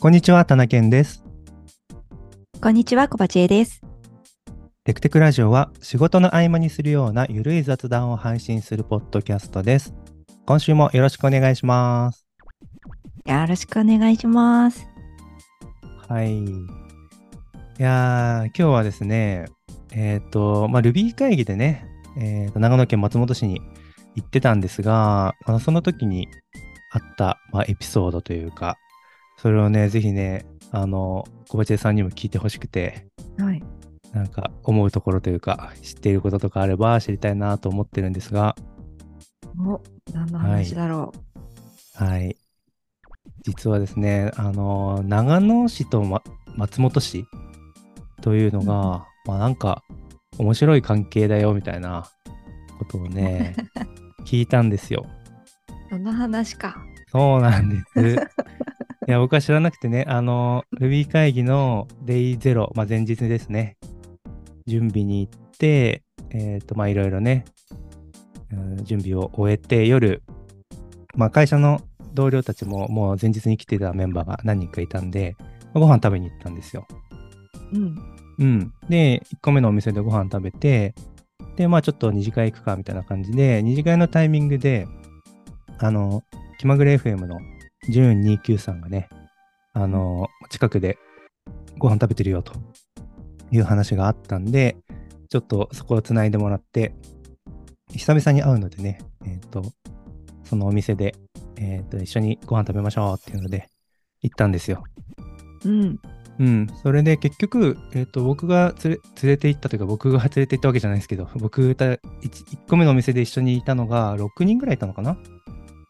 こんにちは、田中健です。こんにちは、小鉢恵です。テクテクラジオは仕事の合間にするようなゆるい雑談を配信するポッドキャストです。今週もよろしくお願いします。よろしくお願いします。はい。いやー、今日はですね、えっ、と、まあ、Ruby 会議でね、えーと、長野県松本市に行ってたんですが、まあ、その時にあった、まあ、エピソードというか、それをね、ぜひね、あの、小鉢さんにも聞いてほしくて、はい。なんか思うところというか、知っていることとかあれば知りたいなと思ってるんですが、お、何の話だろはい。実はですね、あの、長野市と、ま、松本市というのが、まあなんか面白い関係だよみたいなことをね、聞いたんですよ。う。その話か。そうなんです。いや、僕は知らなくてね、あの、Ruby 会議の Day0、まあ、前日ですね、準備に行って、えっ、と、まあ、いろいろね、うん準備を終えて、夜、まあ、会社の同僚たちももう前日に来てたメンバーが何人かいたんで、ご飯食べに行ったんですよ。うん。うん。で、1個目のお店でご飯食べて、で、まあちょっと二次会行くかみたいな感じで、二次会のタイミングで、あの、気まぐれ FM のジューン29さんがね、あの、近くでご飯食べてるよという話があったんで、ちょっとそこをつないでもらって、久々に会うのでね、えっ、と、そのお店で、えっ、と、一緒にご飯食べましょうっていうので、行ったんですよ。うん。うん、それで結局、えっと僕が連れ連れて行ったというか僕が連れて行ったわけじゃないですけど僕た 1, 個目のお店で一緒にいたのが6人ぐらいいたのかな？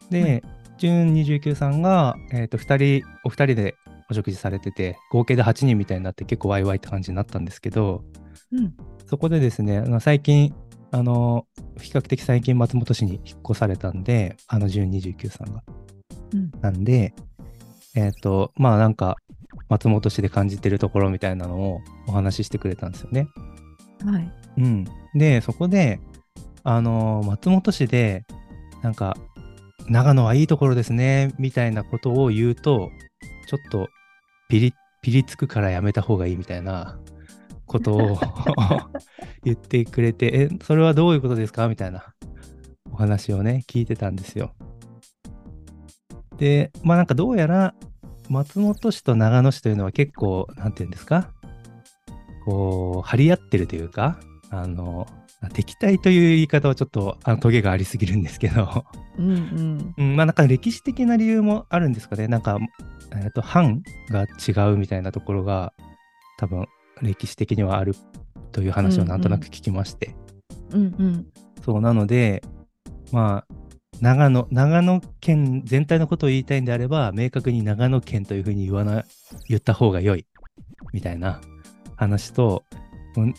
で、ジュン29さんが、えっと2人お二人でお食事されてて合計で8人みたいになって結構ワイワイって感じになったんですけどうん。そこでですね最近あの比較的最近松本市に引っ越されたんであのジュン29さんがうん。なんで、えっ、と、まあなんか、松本市で感じてるところみたいなのをお話ししてくれたんですよね。はい。うん。で、そこで、あのー松本市で、なんか、長野はいいところですね、みたいなことを言うと、ちょっとピリ、ピリつくからやめた方がいいみたいなことを 言ってくれて、え、それはどういうことですか？みたいなお話をね、聞いてたんですよ。で、まあなんかどうやら松本市と長野市というのは結構、なんていうんですか？こう、張り合ってるというか、あの、敵対という言い方はちょっとあのトゲがありすぎるんですけど、うんうん。うん、まあなんか歴史的な理由もあるんですかね。なんか、えっと、藩が違うみたいなところが多分歴史的にはあるという話をなんとなく聞きまして。うんうん。そうなので、まあ、長野、長野県全体のことを言いたいんであれば、明確に長野県というふうに言わな、言った方が良い、みたいな話と、うん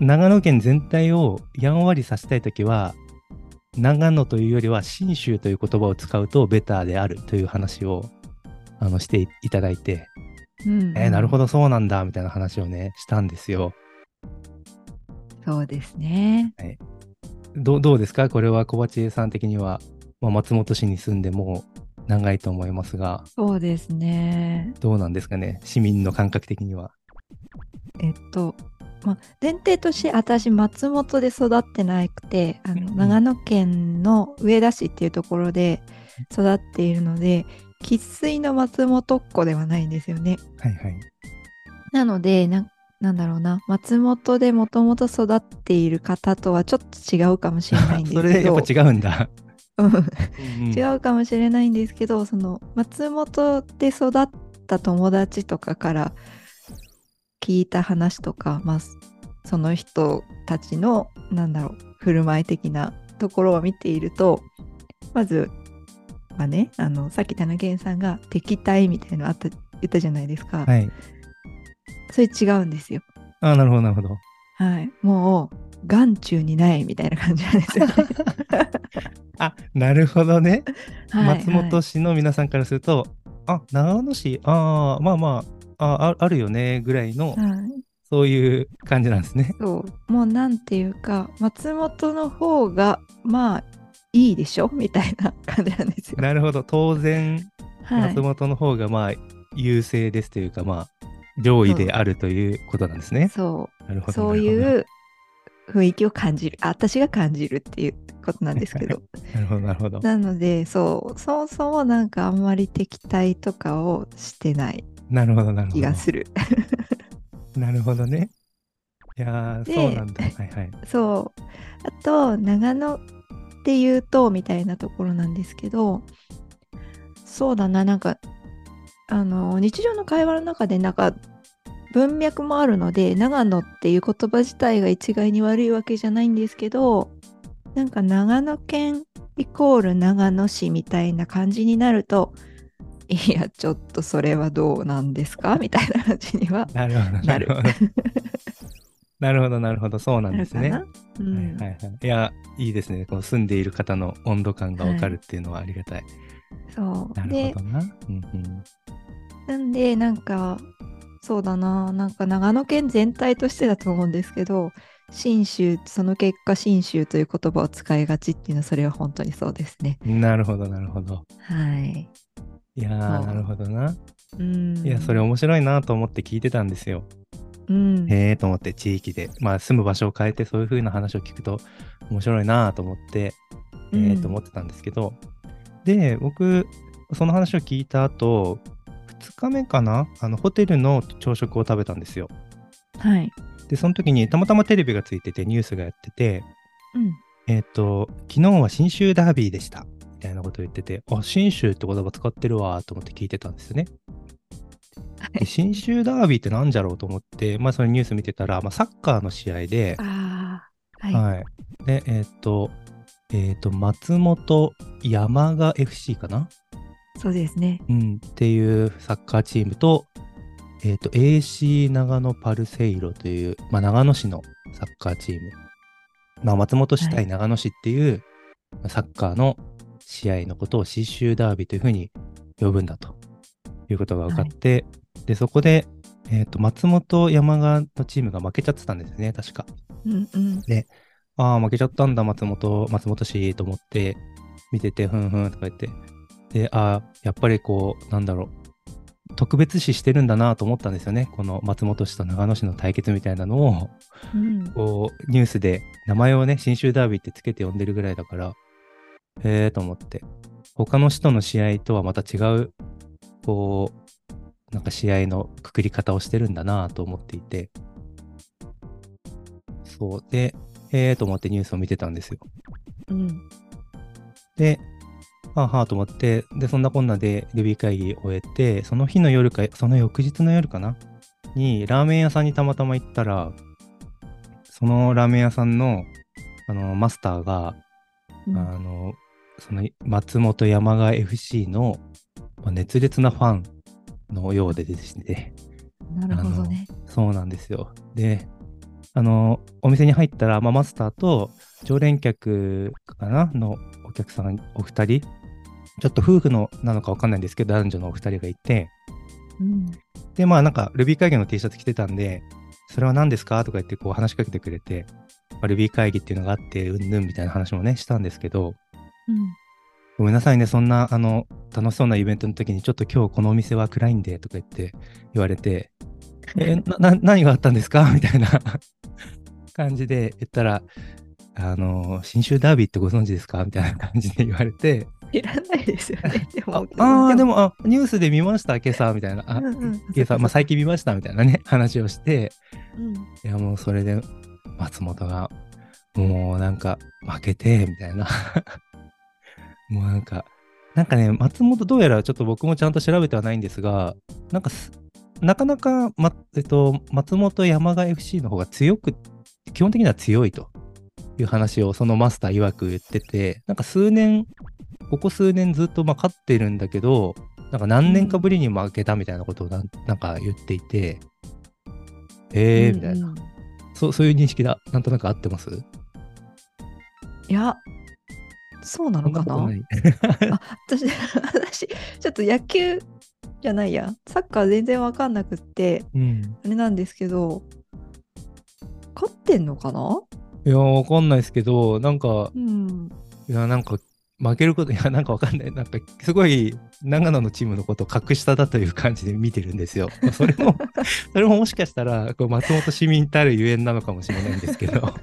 長野県全体をやんわりさせたいときは、長野というよりは信州という言葉を使うとベターであるという話をあのしていただいて、うん。えーなるほど。どそうなんだみたいな話をねしたんですよ。そうですね。どうどうですか？これは小鉢江さん的には、まあ、松本市に住んでもう長いと思いますが、そうですね。どうなんですかね？市民の感覚的には。えっと、まあ、前提として私松本で育ってなくてあの長野県の上田市っていうところで育っているので生粋の松本っ子ではないんですよね。はいはい。なのでななんだろうな松本でもともと育っている方とはちょっと違うかもしれないんですそけど れやっぱ違うんだ。違うかもしれないんですけどその松本で育った友達とかから聞いた話とか、まあ、その人たちのなんだろう振る舞い的なところを見ているとまず、まあね、あのさっき田中健さんが敵対みたいなのあった言ったじゃないですか、はい。それ違うんですよ。ああ、なるほどなるほど。はい、もう眼中にないみたいな感じなんですよね。あなるほどね。はい松本市の皆さんからすると、あ長野市、ああ、まあまあ、あああるよねぐらいの、はいはいそういう感じなんですね。そうもうなんていうか松本の方がまあいいでしょ？みたいな感じなんですよ。なるほど。当然、はい松、本の方がまあ優勢ですというか、まあ、上位であるということなんですね。そう。なるほど。そういう雰囲気を感じる。あ私が感じるっていうことなんですけど。なるほど、なるほど。なので、そう、そもそもなんかあんまり敵対とかをしてないなるほど、なるほど。気がする。なるほどね。いやそうなんだ。はいはい。そう。あと、長野っていうと、みたいなところなんですけど、そうだな、なんか、あの、日常の会話の中で、なんか、文脈もあるので、長野っていう言葉自体が一概に悪いわけじゃないんですけど、なんか長野県イコール長野市みたいな感じになると、いや、ちょっとそれはどうなんですか？みたいな感じにはなるほど、なるほど。なるほど、なるほど。そうななんるですね。うんいはいはい。いや、いいですね。この住んでいる方の温度感がわかるっていうのはありがたい。そう。なるでほどな。うんうん。なんで、なんか、そうだな、なんか長野県全体としてだと思うんですけど、信州、その結果、信州という言葉を使いがちっていうのは、それは本当にそうですね。なるほど、なるほど。はい。いやー、なるほどな。うん。いや、それ面白いなと思って聞いてたんですよ。うん。へえと思って地域で、まあ住む場所を変えてそういう風な話を聞くと面白いなと思って、えうんーと思ってたんですけど、で、僕、その話を聞いた後、2日目かな？あのホテルの朝食を食べたんですよ。はい。で、その時にたまたまテレビがついててニュースがやってて、うん。えっ、と、昨日は信州ダービーでした。みたいなことを言ってて、あ、信州って言葉使ってるわと思って聞いてたんですよね。で信州ダービーって何じゃろうと思って、まあそのニュース見てたら、まあサッカーの試合で、はい。はい。で、えっ、と、えっ、と、松本山賀 FC かな？そうですね。うん、っていうサッカーチームと、えっ、と、AC 長野パルセイロという、まあ、長野市のサッカーチーム。まあ、松本市対長野市っていう、まあサッカーの試合のことを信州ダービーというふうに呼ぶんだということが分かって、で、そこで、えっ、と、松本山賀のチームが負けちゃってたんですね、確か。うんうん。ああ、負けちゃったんだ、松本、松本市と思って、見てて、ふんふんとか言って。で、ああ、やっぱりこう、なんだろう、特別視してるんだなと思ったんですよね。この松本市と長野市の対決みたいなのを、うん。こう、ニュースで名前をね、信州ダービーってつけて呼んでるぐらいだから、へえと思って。他の市との試合とはまた違う、こう、なんか試合のくくり方をしてるんだなと思っていて。そう。で、へえと思ってニュースを見てたんですよ。うん。で、はあはあと思って、で、そんなこんなでルビー会議を終えて、その日の夜か、その翌日の夜かな？に、ラーメン屋さんにたまたま行ったら、そのラーメン屋さんの、あの、マスターが、うんあの、その松本山賀 FC のまあ熱烈なファンのようでですね、なるほどね。そうなんですよ。で、あの、お店に入ったら、まあ、マスターと常連客かなのお客さんお二人、ちょっと夫婦のなのかわかんないんですけど、男女のお二人がいて、うん。で、まあなんか Ruby 会議の T シャツ着てたんで、それは何ですかとか言ってこう話しかけてくれて、まあ、Ruby 会議っていうのがあって、うんぬんみたいな話もね、したんですけど、うん。ごめんなさいね、そんな、あの、楽しそうなイベントの時に、ちょっと今日このお店は暗いんで、とか言って言われて、え、な、な何があったんですか？みたいな感じで言ったら、あの、新州ダービーってご存知ですか？みたいな感じで言われて、いらないですよね。であも、あー、でも、あ、ニュースで見ました、今朝、みたいな。あ、うんうん今朝、まあ、最近見ました、みたいなね、話をして、うん。いや、もうそれで、松本が、もうなんか、負けて、みたいな。もうなんか、なんかね、松本、どうやらちょっと僕もちゃんと調べてはないんですが、なんかす、なかなか、ま、えっと、松本山賀 FC の方が強く、基本的には強いという話をそのマスター曰く言ってて、なんか数年、ここ数年ずっとまあ勝ってるんだけど、なんか何年かぶりに負けたみたいなことをなんなんか言っていて、えー、みたいな。うんうんそう、そういう認識だ。なんとなく合ってます？いや、そうなのかな？あ私、私、ちょっと野球じゃないや、サッカー全然わかんなくって、うん。あれなんですけど、勝ってんのかな？いや、わかんないですけど、なんか、うん。いや、なんか、負けること、いや、なんかわかんない。なんか、すごい、長野のチームのことを格下だという感じで見てるんですよ。それも、それももしかしたら、こう松本市民たるゆえんなのかもしれないんですけど。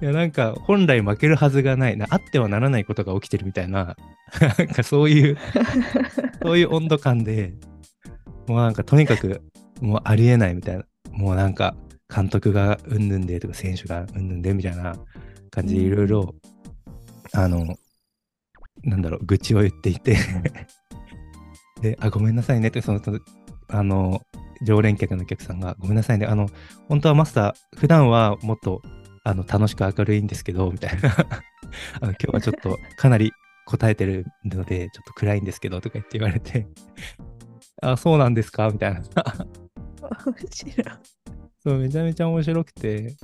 いや、なんか、本来負けるはずがないな、あってはならないことが起きてるみたいな、なんかそういう、そういう温度感で、もうなんか、とにかく、もうありえないみたいな、もうなんか、監督がうんぬんでとか、選手がうんぬんでみたいな感じでいろいろ、あの、なんだろう、愚痴を言っていてで、あ、ごめんなさいねって、その、あの、常連客のお客さんが、ごめんなさいね、あの、本当はマスター、普段はもっと、あの、楽しく明るいんですけど、みたいな。あの今日はちょっとかなり答えてるので、ちょっと暗いんですけど、とか言って言われて。あ、そうなんですか？みたいな。面白い。そう、めちゃめちゃ面白くて、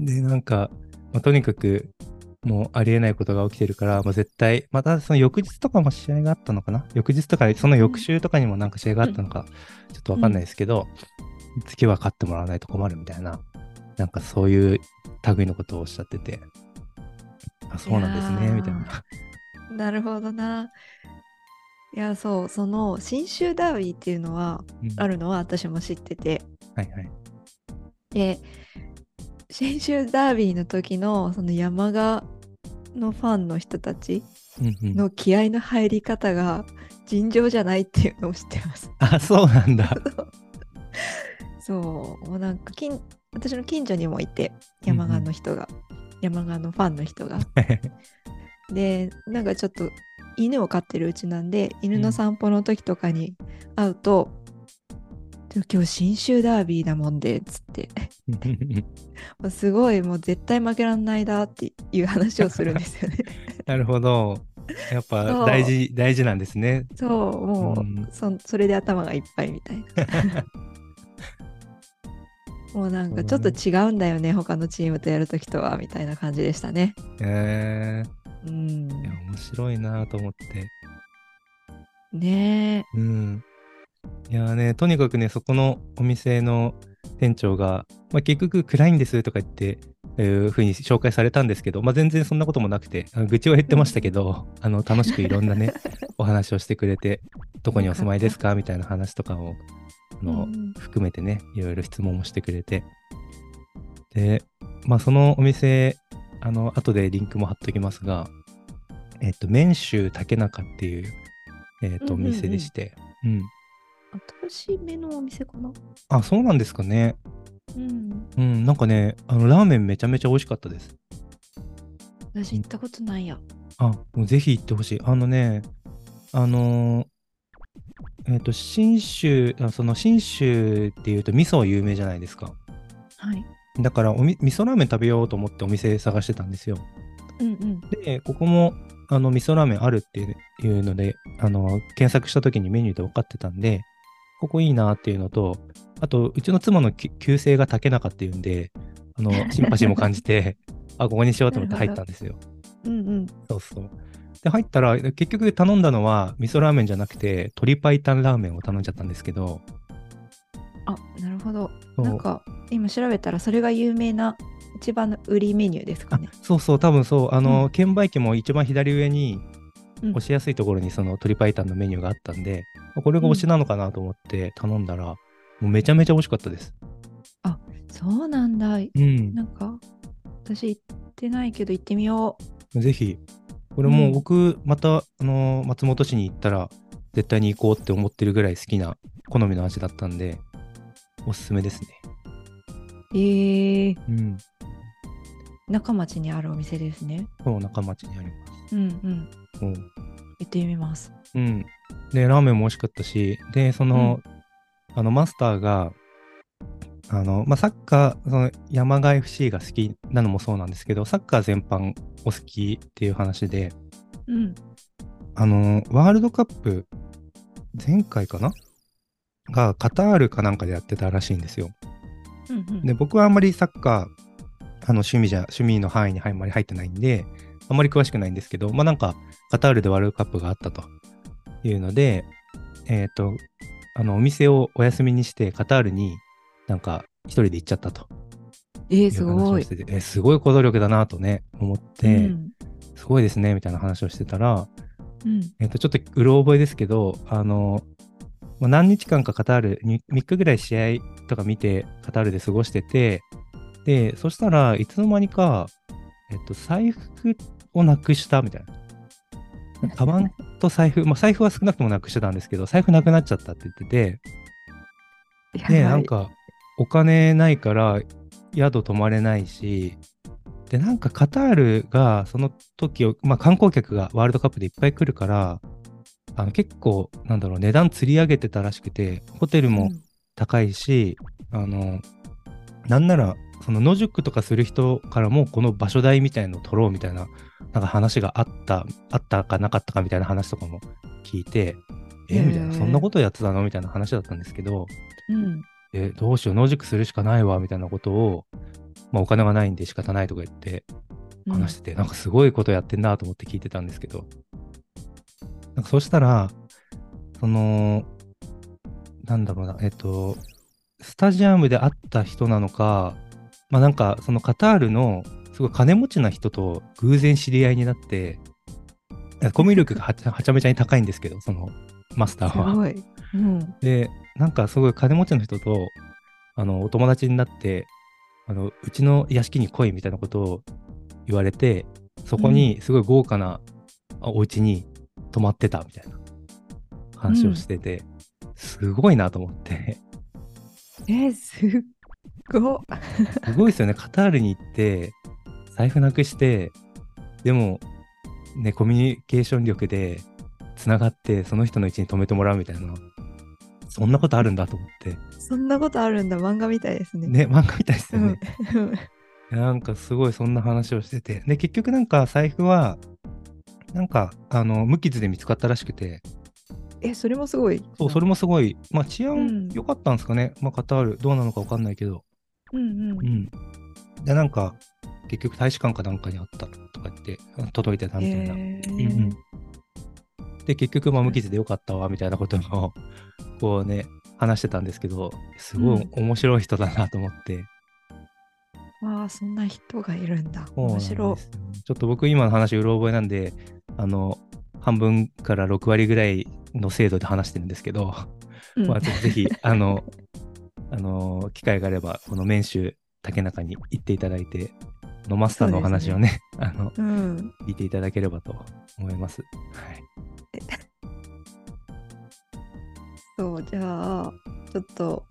で、なんか、まあ、とにかく、もうありえないことが起きてるから、まあ、絶対、またその翌日とかも試合があったのかな？翌日とか、その翌週とかにもなんか試合があったのか、ちょっとわかんないですけど、うん、次は勝ってもらわないと困るみたいな、なんかそういう類のことをおっしゃってて、あ、そうなんですね、みたいな。なるほどな。いや、そう、その信州ダービーっていうのは、うん、あるのは私も知ってて。はいはい。で、信州ダービーの時のその山賀のファンの人たちの気合の入り方が尋常じゃないっていうのを知ってます。あそうなんだ。そうもうなんか近私の近所にもいて山賀の人が、うん、山賀のファンの人が。でなんかちょっと犬を飼ってるうちなんで犬の散歩の時とかに会うと、うん、今日信州ダービーだもんでっつって すごいもう絶対負けらんないだっていう話をするんですよね なるほど。やっぱ大事大事なんですね。そうもう、うん、そそれで頭がいっぱいみたいな。もうなんかちょっと違うんだよね、うん、他のチームとやるときとはみたいな感じでしたね。へえー。うん。いや面白いなと思って。ねえ。うん。いやね、とにかくね、そこのお店の店長が、まあ、結局暗いんですとか言って、えいうふうに紹介されたんですけど、まあ、全然そんなこともなくて、愚痴は言ってましたけど、あの楽しくいろんなね、お話をしてくれて、どこにお住まいですか？みたいな話とかをあの、含めてね、いろいろ質問もしてくれて。で、まあ、そのお店、あの、後でリンクも貼っときますが、えっ、と、麺州竹中っていう、えっ、と、お店でして、うん。新しめのお店かな？あ、そうなんですかね。うん。うん、なんかね、あの、ラーメンめちゃめちゃ美味しかったです。私行ったことないや。あ、もうぜひ行ってほしい。あのね、あのー、えっ、ー、と、信州、その信州っていうと味噌有名じゃないですか。はい。だからおみ、味噌ラーメン食べようと思ってお店探してたんですよ。うんうん。で、ここも、あの、味噌ラーメンあるっていうので、あの、検索した時にメニューで分かってたんで、ここいいなっていうのと、あと、うちの妻の旧姓が竹中っていうんで、あの、シンパシーも感じて、あ、ここにしようと思って入ったんですよ。うんうん。そうそう。で、入ったら、結局頼んだのは、味噌ラーメンじゃなくて、鶏白湯ラーメンを頼んじゃったんですけど。あ、なるほど。なんか、今調べたら、それが有名な、一番の売りメニューですかね。そうそう、多分そう。あの、うん、券売機も一番左上に、押しやすいところにその鶏白湯のメニューがあったんで、うん、これが推しなのかなと思って頼んだら、もうめちゃめちゃ美味しかったです。あ、そうなんだ。うん。なんか、私行ってないけど行ってみよう。ぜひ。これも僕、また、あの松本市に行ったら、絶対に行こうって思ってるぐらい好きな好みの味だったんで、おすすめですね。えー、うん。中町にあるお店ですね。そう、中町にあります。うんうん。うん、行ってみます。うん。で、ラーメンも美味しかったし、で、その、うん、あの、マスターが、あの、まあ、サッカー、その山賀 FC が好きなのもそうなんですけど、サッカー全般お好きっていう話で、うん、あの、ワールドカップ、前回かな？がカタールかなんかでやってたらしいんですよ。うんうん、で、僕はあんまりサッカー、あの趣味じゃ、趣味の範囲にあんまり入ってないんで、あんまり詳しくないんですけど、まあなんか、カタールでワールドカップがあったというので、えっ、ー、と、あの、お店をお休みにして、カタールになんか一人で行っちゃったと。えー、すごい。えー、すごい行動力だなとね、思って、うん、すごいですね、みたいな話をしてたら、うん。えっと、ちょっとうろ覚えですけど、あの、まあ何日間かカタール、に3日ぐらい試合とか見て、カタールで過ごしてて、で、そしたらいつの間にか、えっと、財布をなくしたみたいな。カバンと財布、まあ、財布は少なくともなくしてたんですけど、財布なくなっちゃったって言ってて、で、ないんか、お金ないから宿泊まれないし、で、なんかカタールがその時を、まあ観光客がワールドカップでいっぱい来るから、あの結構、なんだろう、値段釣り上げてたらしくて、ホテルもうん高いし、あの、なんなら、その野宿とかする人からも、この場所代みたいのを取ろうみたいな、なんか話があった、あったかなかったかみたいな話とかも聞いて、えみたいな、そんなことやってたのみたいな話だったんですけど、うん。え、どうしよう、野宿するしかないわ、みたいなことを、まあお金がないんで仕方ないとか言ってうん話してて、なんかすごいことやってんなと思って聞いてたんですけど、なんかそしたら、その、なんだろうな、えっと、スタジアムで会った人なのか、まあなんかそのカタールのすごい金持ちな人と偶然知り合いになって、コミュ力がはちゃめちゃに高いんですけど、そのマスターは。うん。で、なんかすごい金持ちの人と、あの、お友達になって、あの、うちの屋敷に来いみたいなことを言われて、そこにすごい豪華なあお家に泊まってたみたいな話をしてて、すごいなと思って、え、すっごっ。すごいですよね。カタールに行って、財布なくして、でも、ね、コミュニケーション力でつながって、その人の家に泊めてもらうみたいな、そんなことあるんだと思って、そんなことあるんだ。漫画みたいですね。ね、漫画みたいですようんね。なんかすごいそんな話をしてて。で、結局なんか財布は、なんか、あの、無傷で見つかったらしくて、え、それもすごい。そう、それもすごい、まあ治う安ん良かったんですかね。まあカタール、どうなのかわかんないけど。うんうんう。ん。で、なんか、結局大使館かなんかにあったとか言って、届いてたみたいな。へうんうんで、結局、まあ無傷でよかったわ、みたいなことを、こうね、話してたんですけど、すごい面白い人だなと思って。わあ、そんな人がいるんだ。面白ですよちょっと僕今の話うろ覚えなんで、あの、半分から6割ぐらいの精度で話してるんですけど、い。まあ、ぜひ、あの、あの、機会があれば、この麺州竹中に行っていただいて、このマスターのお話をね、あの、うん。聞いていただければと思います。はい。そう、じゃあ、ちょっと、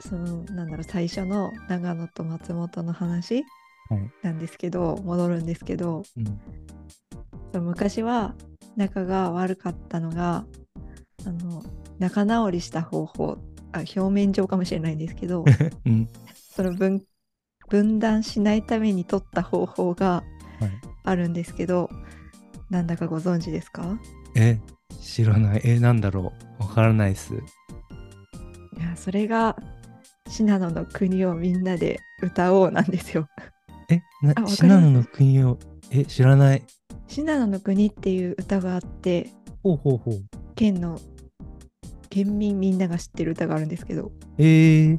その、なんだろう、最初の長野と松本の話はいなんですけど、戻るんですけど、うん。その昔は仲が悪かったのが、あの、仲直りした方法、あ表面上かもしれないんですけど、うん。その分分断しないために取った方法がはいあるんですけど、なんだかご存知ですか？え、知らない。え、なんだろう？わからないっす。いやそれが信濃の国をみんなで歌おうなんですよ。え、な信濃の国を、え、知らない。信濃の国っていう歌があってほうほうほう。県の県民みんなが知ってる歌があるんですけどえー、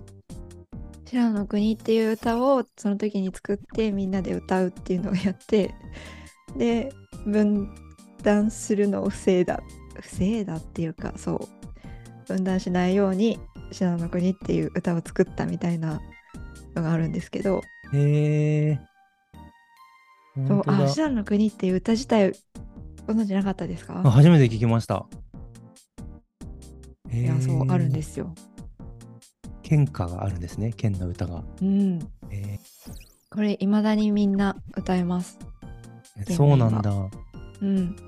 信濃の国っていう歌をその時に作ってみんなで歌うっていうのをやってで分断するのを防いだ。防いだっていうかそう。分断しないように信濃の国っていう歌を作ったみたいなのがあるんですけど。えー。そう。あ信濃の国っていう歌自体ご存知なかったですか？あ初めて聞きました。えいやそうあるんですすよ。県歌があるんですね、県の歌が。うんえこれいまだにみんな歌えます。そうなんだ。うん。だ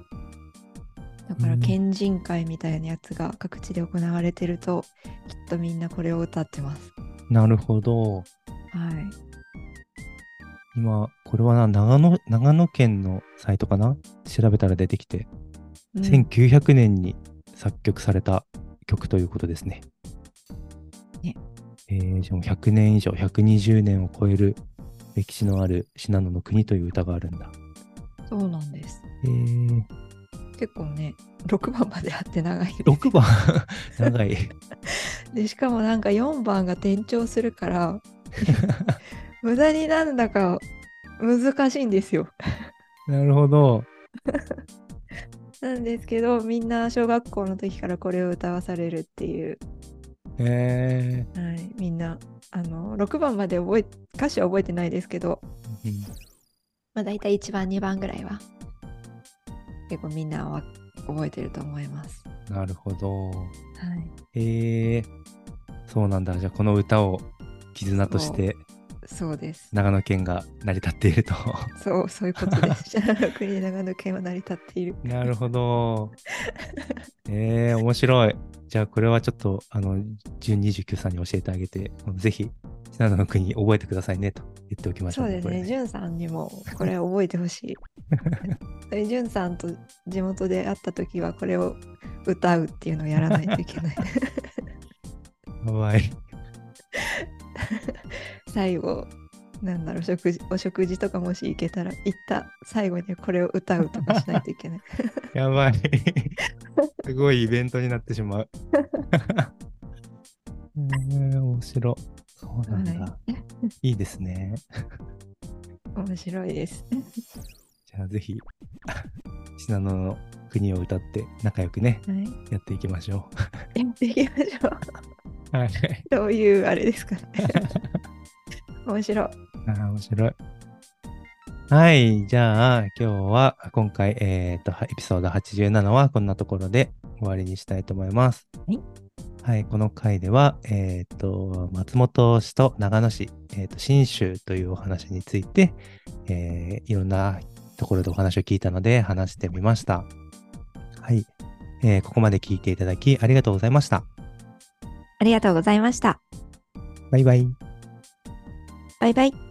からうん県人会みたいなやつが各地で行われてると、きっとみんなこれを歌ってます。なるほど。はい。今、これはな、長野、長野県のサイトかな？調べたら出てきて、うん1900年に作曲された曲ということですね。ねえー、じゃあもう100年以上、120年を超える歴史のある信濃の国という歌があるんだ。そうなんです。えー、結構ね、6番まであって長いです。6番？長い。で、しかもなんか4番が転調するから、無駄になんだか難しいんですよ。なるほど。なんですけど、みんな小学校の時からこれを歌わされるっていう、へえはい、みんな、あの、6番まで覚え、歌詞は覚えてないですけど、まあ大体1番、2番ぐらいは、結構みんなは覚えてると思います。なるほど。はい。へえそうなんだ。じゃあこの歌を絆としてそうです。長野県が成り立っていると。そう、そういうことです。シャーロックに長野県は成り立っている。なるほど。えー、面白い。じゃあこれはちょっと、あの、1029さんに教えてあげて、ぜひ、信濃の国覚えてくださいねと言っておきましょうそうですね、こじゅんさんにもこれ覚えてほしい。でじゅんさんと地元で会った時はこれを歌うっていうのをやらないといけない。れ やばい。最後、なんだろう、食事お食事とかもし行けたら、行った最後にこれを歌うとかしないといけない。やばい。すごいイベントになってしまう。えー、面白い。そうなんだ。、はいいですね。面白いです。じゃあぜひ、信濃の国を歌って仲良くね、はい、やっていきましょやっていきましょう。う。はい。どういうあれですかね。面白い。ああ、面白い。はい。じゃあ、今日は、今回、えっ、と、エピソード87はこんなところで終わりにしたいと思います。はい。はい。この回では、えっ、と、松本市と長野市、えっ、と、信州というお話について、えーいろんなところでお話を聞いたので話してみました。はい。えーここまで聞いていただきありがとうございました。ありがとうございました。バイバイ。バイバイ。